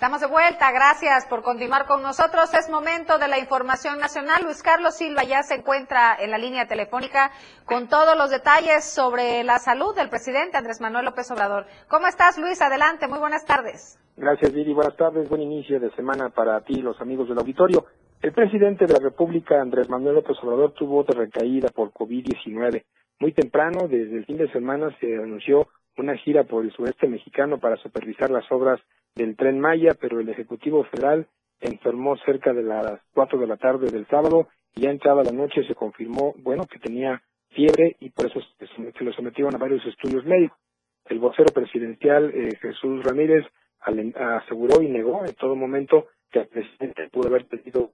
Estamos de vuelta, gracias por continuar con nosotros. Es momento de la información nacional. Luis Carlos Silva ya se encuentra en la línea telefónica con todos los detalles sobre la salud del presidente Andrés Manuel López Obrador. ¿Cómo estás, Luis? Adelante, muy buenas tardes. Gracias, Viri. Buenas tardes, buen inicio de semana para ti y los amigos del auditorio. El presidente de la República, Andrés Manuel López Obrador, tuvo otra recaída por COVID-19. Muy temprano, desde el fin de semana, se anunció una gira por el sureste mexicano para supervisar las obras del tren Maya, pero el Ejecutivo Federal enfermó cerca de las cuatro de la tarde del sábado y ya entrada la noche se confirmó, bueno, que tenía fiebre y por eso se lo sometieron a varios estudios médicos. El vocero presidencial eh, Jesús Ramírez aseguró y negó en todo momento que el presidente pudo haber tenido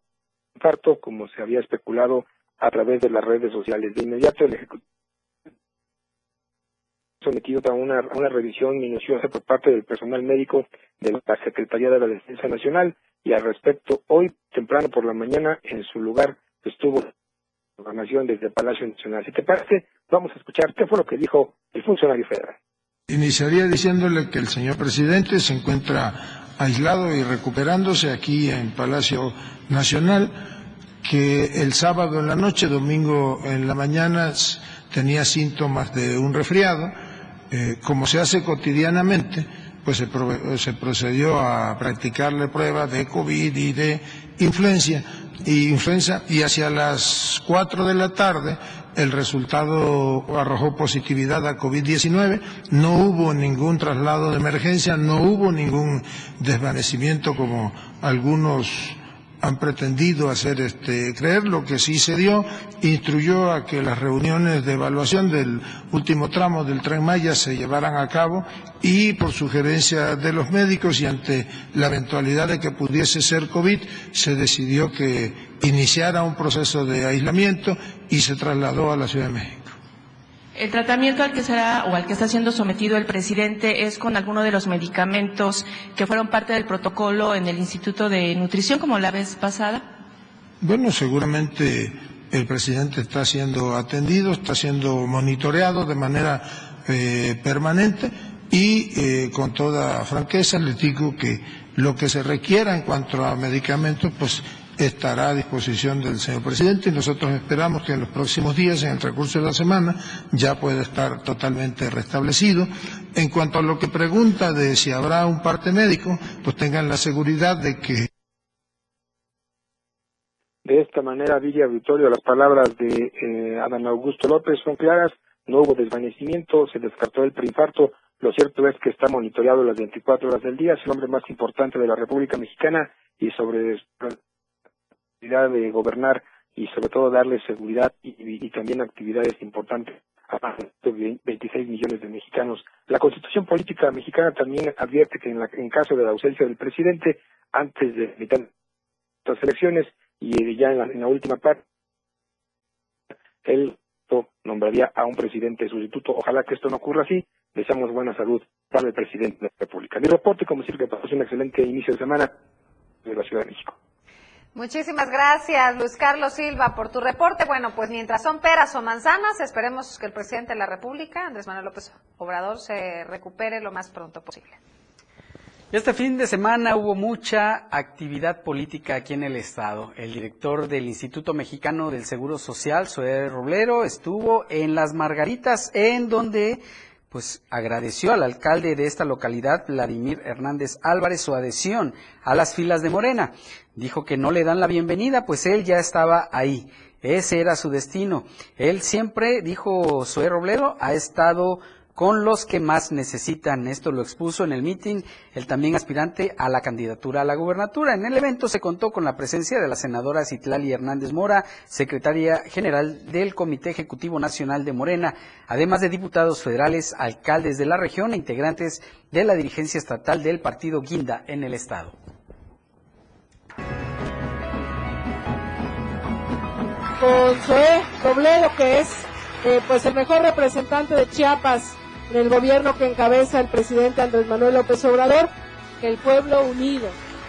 infarto, como se había especulado a través de las redes sociales. De inmediato el Ejecutivo sometido a una, una revisión minuciosa por parte del personal médico de la Secretaría de la Defensa Nacional y al respecto, hoy temprano por la mañana, en su lugar estuvo la programación desde Palacio Nacional. Si te parece, vamos a escuchar qué fue lo que dijo el funcionario federal. Iniciaría diciéndole que el señor presidente se encuentra aislado y recuperándose aquí en Palacio Nacional, que el sábado en la noche, domingo en la mañana, tenía síntomas de un resfriado eh, como se hace cotidianamente, pues se, procedió a practicarle pruebas de COVID y de influencia, y influenza, y hacia las 4 de la tarde el resultado arrojó positividad a COVID-19, no hubo ningún traslado de emergencia, no hubo ningún desvanecimiento como algunos han pretendido hacer este, creer. Lo que sí se dio, instruyó a que las reuniones de evaluación del último tramo del tren Maya se llevaran a cabo y por sugerencia de los médicos y ante la eventualidad de que pudiese ser COVID, se decidió que iniciara un proceso de aislamiento y se trasladó a la Ciudad de México. El tratamiento al que será o al que está siendo sometido el presidente es con alguno de los medicamentos que fueron parte del protocolo en el Instituto de Nutrición, como la vez pasada. Bueno, seguramente el presidente está siendo atendido, está siendo monitoreado de manera eh, permanente y eh, con toda franqueza les digo que lo que se requiera en cuanto a medicamentos, pues estará a disposición del señor presidente y nosotros esperamos que en los próximos días, en el transcurso de la semana, ya pueda estar totalmente restablecido. En cuanto a lo que pregunta de si habrá un parte médico, pues tengan la seguridad de que. De esta manera, Villa Victorio, las palabras de eh, Adán Augusto López son claras, no hubo desvanecimiento, se descartó el preinfarto, lo cierto es que está monitoreado las 24 horas del día, es el hombre más importante de la República Mexicana y sobre de gobernar y sobre todo darle seguridad y, también actividades importantes a más de 26 millones de mexicanos. La Constitución Política Mexicana también advierte que en, la, en caso de la ausencia del presidente, antes de las elecciones y ya en la, última parte, él nombraría a un presidente sustituto. Ojalá que esto no ocurra así. Deseamos buena salud para el presidente de la República. Mi reporte, como siempre, que pasó un excelente inicio de semana de la Ciudad de México. Muchísimas gracias, Luis Carlos Silva, por tu reporte. Bueno, pues mientras son peras o manzanas, esperemos que el presidente de la República, Andrés Manuel López Obrador, se recupere lo más pronto posible. Este fin de semana hubo mucha actividad política aquí en el estado. El director del Instituto Mexicano del Seguro Social, Zoé Roblero, estuvo en Las Margaritas, en donde pues agradeció al alcalde de esta localidad, Vladimir Hernández Álvarez, su adhesión a las filas de Morena. Dijo que no le dan la bienvenida, pues él ya estaba ahí. Ese era su destino. Él siempre, dijo Zoé Robledo, ha estado con los que más necesitan. Esto lo expuso en el mitin el también aspirante a la candidatura a la gubernatura. En el evento se contó con la presencia de la senadora Citlali Hernández Mora, secretaria general del Comité Ejecutivo Nacional de Morena, además de diputados federales, alcaldes de la región e integrantes de la dirigencia estatal del partido Guinda en el estado. Con Zoé Robledo, que es eh, pues el mejor representante de Chiapas en el gobierno que encabeza el presidente Andrés Manuel López Obrador, que el pueblo unido,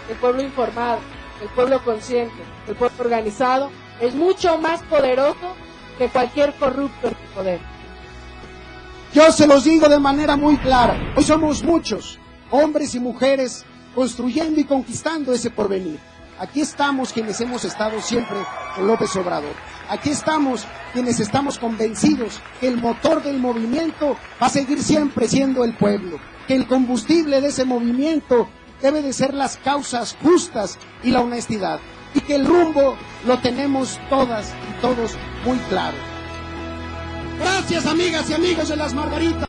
el pueblo informado, el pueblo consciente, el pueblo organizado, es mucho más poderoso que cualquier corrupto en poder. Yo se los digo de manera muy clara, hoy somos muchos, hombres y mujeres construyendo y conquistando ese porvenir. Aquí estamos quienes hemos estado siempre con López Obrador. Aquí estamos quienes estamos convencidos que el motor del movimiento va a seguir siempre siendo el pueblo, que el combustible de ese movimiento debe de ser las causas justas y la honestidad, y que el rumbo lo tenemos todas y todos muy claro. Gracias amigas y amigos de las Margaritas.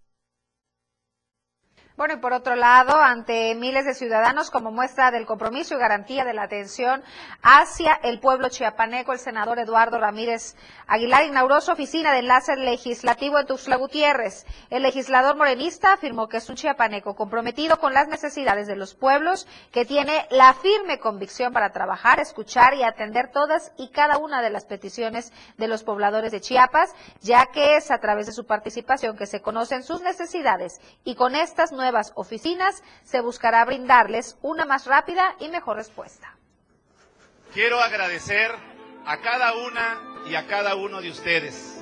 Bueno, y por otro lado, ante miles de ciudadanos, como muestra del compromiso y garantía de la atención hacia el pueblo chiapaneco, el senador Eduardo Ramírez Aguilar inauguró su oficina de enlace legislativo en Tuxtla Gutiérrez. El legislador morenista afirmó que es un chiapaneco comprometido con las necesidades de los pueblos, que tiene la firme convicción para trabajar, escuchar y atender todas y cada una de las peticiones de los pobladores de Chiapas, ya que es a través de su participación que se conocen sus necesidades y con estas nuevas nuevas oficinas, se buscará brindarles una más rápida y mejor respuesta. Quiero agradecer a cada una y a cada uno de ustedes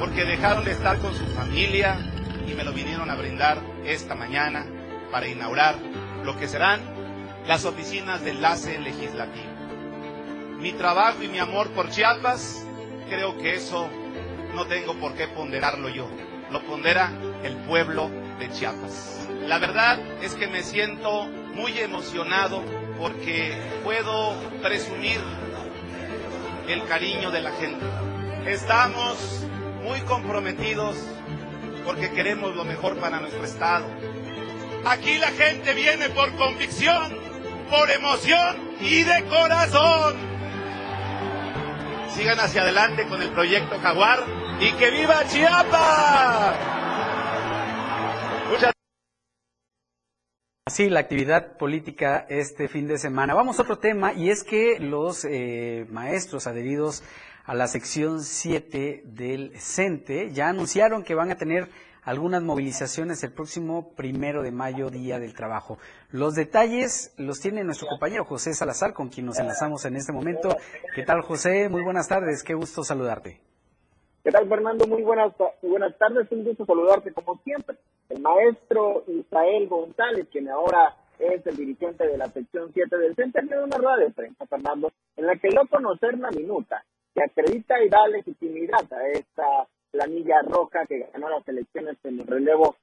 porque dejaron de estar con su familia y me lo vinieron a brindar esta mañana para inaugurar lo que serán las oficinas de enlace legislativo. Mi trabajo y mi amor por Chiapas, creo que eso no tengo por qué ponderarlo yo, lo pondera el pueblo de Chiapas. La verdad es que me siento muy emocionado porque puedo presumir el cariño de la gente. Estamos muy comprometidos porque queremos lo mejor para nuestro estado. Aquí la gente viene por convicción, por emoción y de corazón. Sigan hacia adelante con el proyecto Jaguar y que viva Chiapas. Muchas Así la actividad política este fin de semana. Vamos a otro tema y es que los eh, maestros adheridos a la sección 7 del CENTE ya anunciaron que van a tener algunas movilizaciones el próximo primero de mayo, Día del Trabajo. Los detalles los tiene nuestro compañero José Salazar, con quien nos enlazamos en este momento. ¿Qué tal, José? Muy buenas tardes, qué gusto saludarte. ¿Qué tal, Fernando? Muy buenas, buenas tardes, un gusto saludarte como siempre el maestro Israel González, quien ahora es el dirigente de la sección 7 del Centro, tiene una rueda de prensa, Fernando, en la que dio a conocer la minuta que acredita y da legitimidad a esta planilla roja que ganó las elecciones en el relevo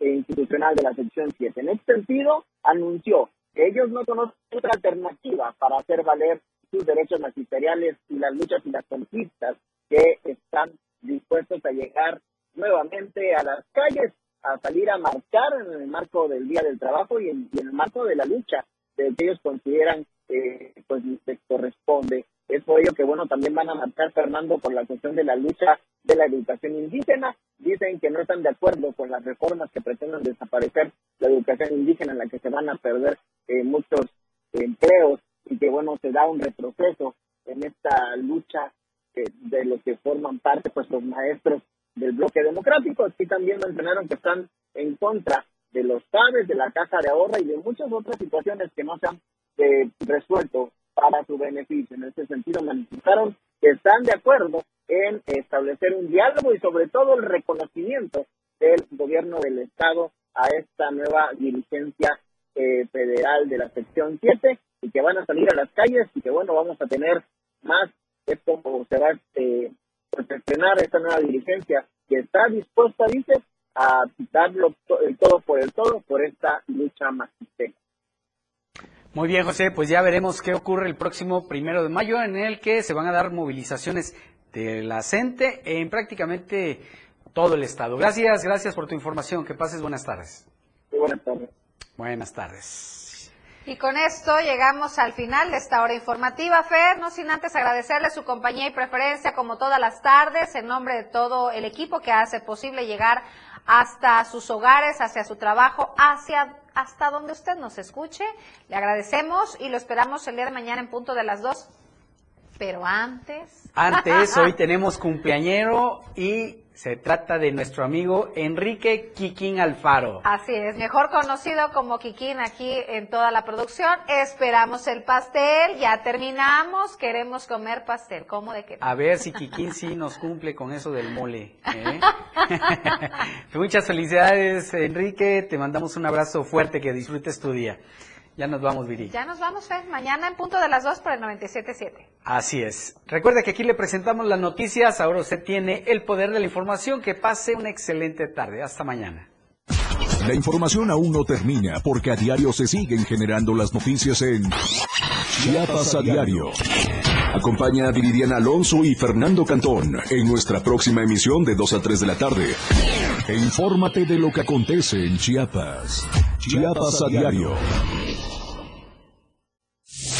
institucional de la sección 7. En este sentido, anunció que ellos no conocen otra alternativa para hacer valer sus derechos magisteriales y las luchas y las conquistas que están dispuestos a llegar nuevamente a las calles a salir a marchar en el marco del Día del Trabajo y en, el marco de la lucha de que ellos consideran que pues les corresponde. Es por ello que bueno también van a marchar Fernando por la cuestión de la lucha de la educación indígena. Dicen que no están de acuerdo con las reformas que pretenden desaparecer la educación indígena en la que se van a perder eh, muchos empleos y que bueno se da un retroceso en esta lucha eh, de los que forman parte pues los maestros del bloque democrático. Aquí también mencionaron que están en contra de los padres de la Caja de Ahorra y de muchas otras situaciones que no se han eh, resuelto para su beneficio. En ese sentido, manifestaron que están de acuerdo en establecer un diálogo y sobre todo el reconocimiento del gobierno del Estado a esta nueva dirigencia eh, federal de la sección 7 y que van a salir a las calles y que bueno, vamos a tener más, esto se va eh, perfeccionar esta nueva dirigencia que está dispuesta, dice, a quitarlo el todo por el todo por esta lucha magistral. Muy bien, José, pues ya veremos qué ocurre el próximo primero de mayo, en el que se van a dar movilizaciones de la CENTE en prácticamente todo el estado. Gracias, gracias por tu información. Que pases buenas tardes. buenas tardes. Buenas tardes. Y con esto llegamos al final de esta hora informativa, Fer, no sin antes agradecerle su compañía y preferencia como todas las tardes en nombre de todo el equipo que hace posible llegar hasta sus hogares, hacia su trabajo, hacia hasta donde usted nos escuche. Le agradecemos y lo esperamos el día de mañana en punto de las dos. Pero antes. Antes, *laughs* hoy tenemos cumpleañero y se trata de nuestro amigo Enrique Quiquín Alfaro. Así es, mejor conocido como Quiquín aquí en toda la producción. Esperamos el pastel, ya terminamos, queremos comer pastel. ¿Cómo de qué? A ver si Quiquín sí nos cumple con eso del mole. ¿eh? *laughs* Muchas felicidades, Enrique. Te mandamos un abrazo fuerte, que disfrutes tu día. Ya nos vamos, Viri. Ya nos vamos, Fer. Mañana en punto de las 2 por el 97.7. Así es. Recuerde que aquí le presentamos las noticias. Ahora usted tiene el poder de la información. Que pase una excelente tarde. Hasta mañana. La información aún no termina porque a diario se siguen generando las noticias en Chiapas a diario. Acompaña a Viridiana Alonso y Fernando Cantón en nuestra próxima emisión de 2 a 3 de la tarde. E infórmate de lo que acontece en Chiapas. Chiapas a diario.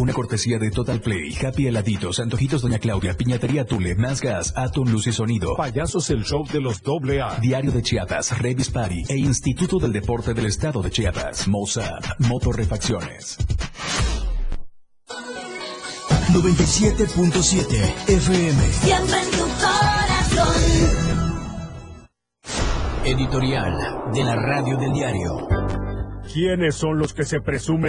Una cortesía de Total Play, Happy Heladitos, Antojitos Doña Claudia, Piñatería Tule, Más Gas, Atom Luz y Sonido, Payasos el Show de los Doble A, Diario de Chiapas, Revis Party e Instituto del Deporte del Estado de Chiapas, Mossad, Motorrefacciones. 97.7 FM. Siempre en tu corazón. Editorial de la Radio del Diario. ¿Quiénes son los que se presumen?